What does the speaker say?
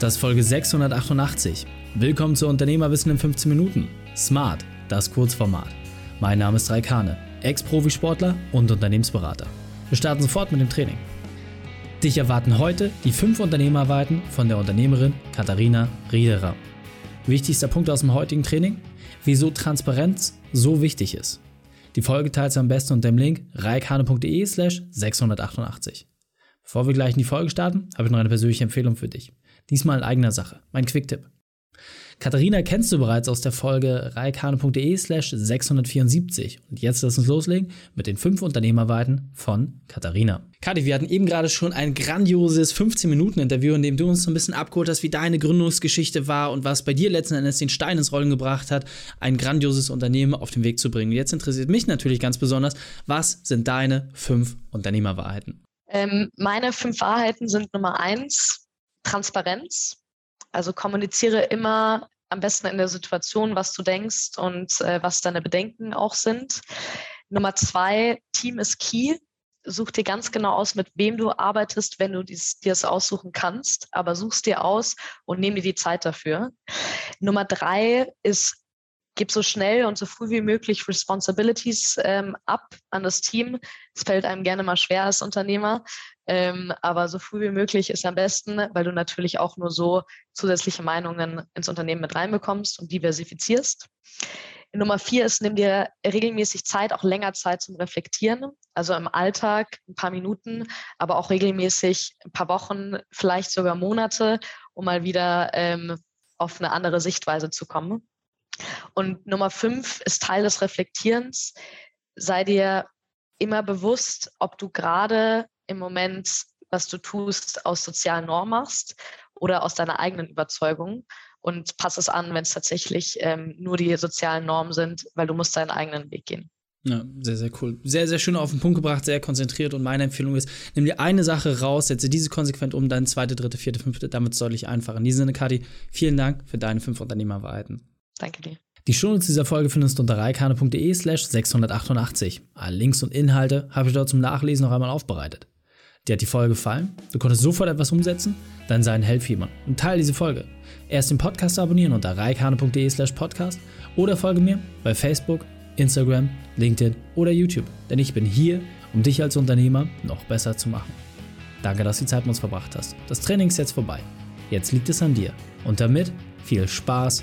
Das ist Folge 688. Willkommen zu Unternehmerwissen in 15 Minuten. Smart, das Kurzformat. Mein Name ist Raikane, Ex-Profisportler und Unternehmensberater. Wir starten sofort mit dem Training. Dich erwarten heute die fünf Unternehmerweiten von der Unternehmerin Katharina Riederer. Wichtigster Punkt aus dem heutigen Training? Wieso Transparenz so wichtig ist. Die Folge teilst du am besten unter dem Link reikane.de slash 688. Bevor wir gleich in die Folge starten, habe ich noch eine persönliche Empfehlung für dich. Diesmal in eigener Sache. Mein Quicktipp. Katharina kennst du bereits aus der Folge reikane.de slash 674. Und jetzt lass uns loslegen mit den fünf Unternehmerweiten von Katharina. Kathi, wir hatten eben gerade schon ein grandioses 15-Minuten-Interview, in dem du uns so ein bisschen abgeholt hast, wie deine Gründungsgeschichte war und was bei dir letzten Endes den Stein ins Rollen gebracht hat, ein grandioses Unternehmen auf den Weg zu bringen. Jetzt interessiert mich natürlich ganz besonders, was sind deine fünf Unternehmerwahrheiten? Ähm, meine fünf Wahrheiten sind Nummer eins, Transparenz. Also kommuniziere immer am besten in der Situation, was du denkst und äh, was deine Bedenken auch sind. Nummer zwei, Team ist key. Such dir ganz genau aus, mit wem du arbeitest, wenn du dies, dir es aussuchen kannst, aber suchst dir aus und nimm dir die Zeit dafür. Nummer drei ist gib so schnell und so früh wie möglich Responsibilities ähm, ab an das Team. Es fällt einem gerne mal schwer als Unternehmer, ähm, aber so früh wie möglich ist am besten, weil du natürlich auch nur so zusätzliche Meinungen ins Unternehmen mit reinbekommst und diversifizierst. Nummer vier ist, nimm dir regelmäßig Zeit, auch länger Zeit zum Reflektieren. Also im Alltag ein paar Minuten, aber auch regelmäßig ein paar Wochen, vielleicht sogar Monate, um mal wieder ähm, auf eine andere Sichtweise zu kommen. Und Nummer fünf ist Teil des Reflektierens. Sei dir immer bewusst, ob du gerade im Moment, was du tust, aus sozialen Normen machst oder aus deiner eigenen Überzeugung. Und pass es an, wenn es tatsächlich ähm, nur die sozialen Normen sind, weil du musst deinen eigenen Weg gehen. Ja, sehr, sehr cool. Sehr, sehr schön auf den Punkt gebracht, sehr konzentriert. Und meine Empfehlung ist, nimm dir eine Sache raus, setze diese konsequent um, dann zweite, dritte, vierte, fünfte, damit deutlich einfacher. In diesem Sinne, Kati, vielen Dank für deine fünf Unternehmerwahrheiten. Danke dir. Die Shownotes dieser Folge findest du unter reikane.de slash 688. Alle Links und Inhalte habe ich dort zum Nachlesen noch einmal aufbereitet. Dir hat die Folge gefallen? Du konntest sofort etwas umsetzen? Dann sei ein Held und teile diese Folge. Erst den Podcast abonnieren unter reikane.de slash podcast oder folge mir bei Facebook, Instagram, LinkedIn oder YouTube. Denn ich bin hier, um dich als Unternehmer noch besser zu machen. Danke, dass du die Zeit mit uns verbracht hast. Das Training ist jetzt vorbei. Jetzt liegt es an dir. Und damit viel Spaß